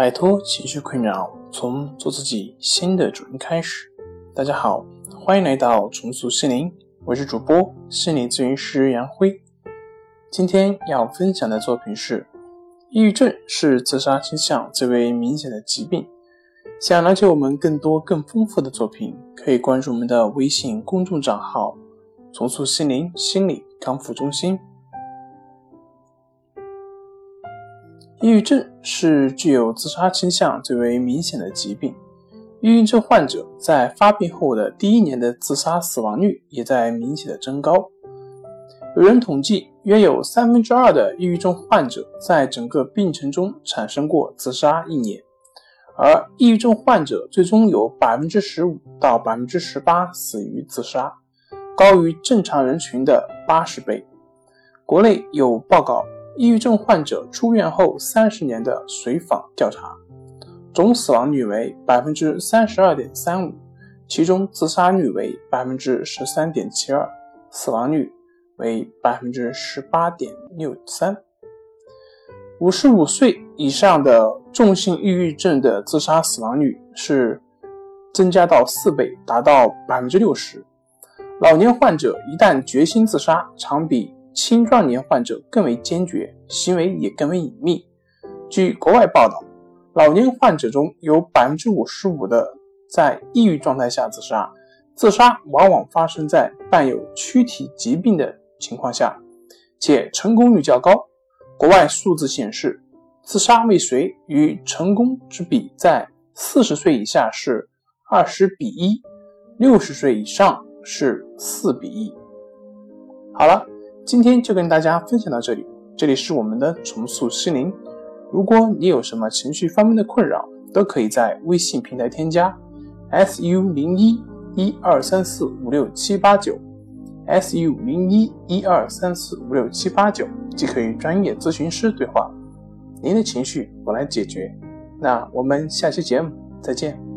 摆脱情绪困扰，从做自己新的主人开始。大家好，欢迎来到重塑心灵，我是主播心理咨询师杨辉。今天要分享的作品是：抑郁症是自杀倾向最为明显的疾病。想了解我们更多更丰富的作品，可以关注我们的微信公众账号“重塑心灵心理康复中心”。抑郁症是具有自杀倾向最为明显的疾病。抑郁症患者在发病后的第一年的自杀死亡率也在明显的增高。有人统计，约有三分之二的抑郁症患者在整个病程中产生过自杀意念，而抑郁症患者最终有百分之十五到百分之十八死于自杀，高于正常人群的八十倍。国内有报告。抑郁症患者出院后三十年的随访调查，总死亡率为百分之三十二点三五，其中自杀率为百分之十三点七二，死亡率为百分之十八点六三。五十五岁以上的重性抑郁症的自杀死亡率是增加到四倍，达到百分之六十。老年患者一旦决心自杀，常比。青壮年患者更为坚决，行为也更为隐秘。据国外报道，老年患者中有百分之五十五的在抑郁状态下自杀，自杀往往发生在伴有躯体疾病的情况下，且成功率较高。国外数字显示，自杀未遂与成功之比在四十岁以下是二十比一，六十岁以上是四比一。好了。今天就跟大家分享到这里，这里是我们的重塑心灵。如果你有什么情绪方面的困扰，都可以在微信平台添加 s u 零一一二三四五六七八九 s u 零一一二三四五六七八九，即可与专业咨询师对话。您的情绪我来解决。那我们下期节目再见。